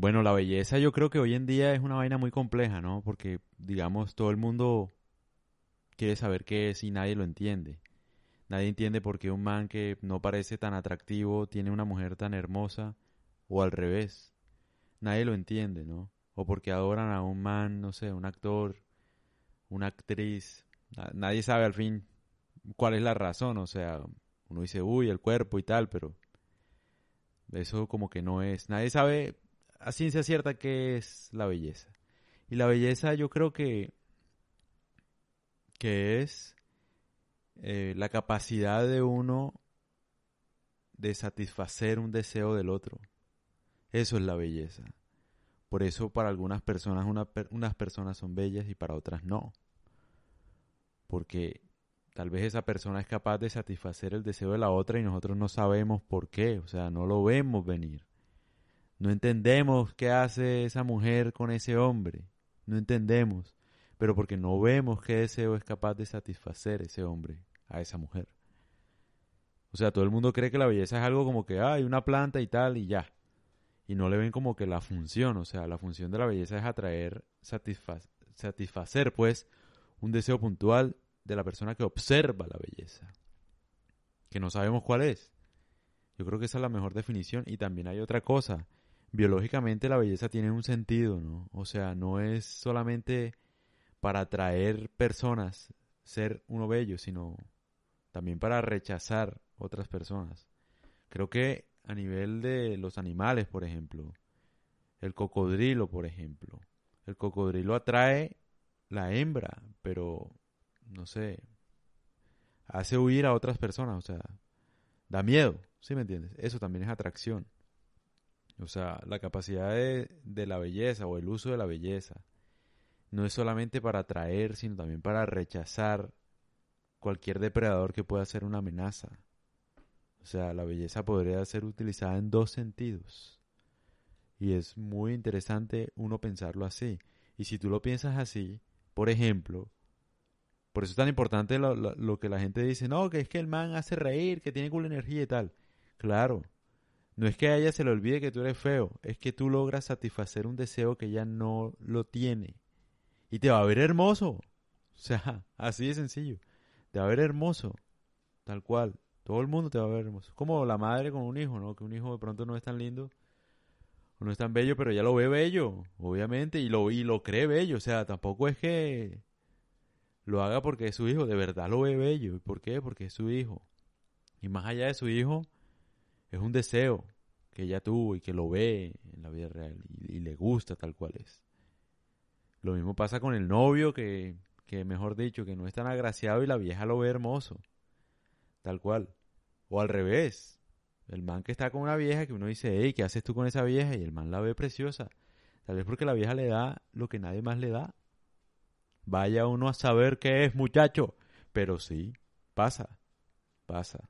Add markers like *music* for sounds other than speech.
Bueno, la belleza yo creo que hoy en día es una vaina muy compleja, ¿no? Porque, digamos, todo el mundo quiere saber qué es y nadie lo entiende. Nadie entiende por qué un man que no parece tan atractivo tiene una mujer tan hermosa o al revés. Nadie lo entiende, ¿no? O porque adoran a un man, no sé, un actor, una actriz. Nadie sabe al fin cuál es la razón, o sea, uno dice, uy, el cuerpo y tal, pero eso como que no es. Nadie sabe a ciencia cierta qué es la belleza. Y la belleza yo creo que que es eh, la capacidad de uno de satisfacer un deseo del otro. Eso es la belleza. Por eso para algunas personas unas personas son bellas y para otras no. Porque tal vez esa persona es capaz de satisfacer el deseo de la otra y nosotros no sabemos por qué, o sea, no lo vemos venir. No entendemos qué hace esa mujer con ese hombre. No entendemos pero porque no vemos qué deseo es capaz de satisfacer ese hombre a esa mujer. O sea, todo el mundo cree que la belleza es algo como que hay una planta y tal y ya. Y no le ven como que la función, o sea, la función de la belleza es atraer, satisfacer pues un deseo puntual de la persona que observa la belleza. Que no sabemos cuál es. Yo creo que esa es la mejor definición. Y también hay otra cosa. Biológicamente la belleza tiene un sentido, ¿no? O sea, no es solamente para atraer personas, ser uno bello, sino también para rechazar otras personas. Creo que a nivel de los animales, por ejemplo, el cocodrilo, por ejemplo, el cocodrilo atrae la hembra, pero no sé, hace huir a otras personas, o sea, da miedo, ¿sí me entiendes? Eso también es atracción. O sea, la capacidad de, de la belleza o el uso de la belleza no es solamente para atraer, sino también para rechazar cualquier depredador que pueda ser una amenaza. O sea, la belleza podría ser utilizada en dos sentidos. Y es muy interesante uno pensarlo así. Y si tú lo piensas así, por ejemplo, por eso es tan importante lo, que la gente dice, no, que es que el man hace reír, que tiene cool energía y tal. Claro, no es que a ella se le olvide que tú eres feo, es que tú logras satisfacer un deseo que ella no lo tiene y te va a ver hermoso. O sea, *laughs* así de sencillo. Te va a ver hermoso. Tal cual. Todo el mundo te va a ver hermoso. Como la madre con un hijo, ¿no? Que un hijo de pronto no es tan lindo. O no es tan bello, pero ya lo ve bello. Obviamente. Y lo, y lo cree bello. O sea, tampoco es que lo haga porque es su hijo. De verdad lo ve bello. ¿Y por qué? Porque es su hijo. Y más allá de su hijo, es un deseo que ella tuvo y que lo ve en la vida real. y le gusta tal cual es. Lo mismo pasa con el novio que, que, mejor dicho, que no es tan agraciado y la vieja lo ve hermoso. Tal cual. O al revés. El man que está con una vieja que uno dice, hey, ¿qué haces tú con esa vieja? Y el man la ve preciosa. Tal vez porque la vieja le da lo que nadie más le da. Vaya uno a saber qué es, muchacho. Pero sí, pasa, pasa.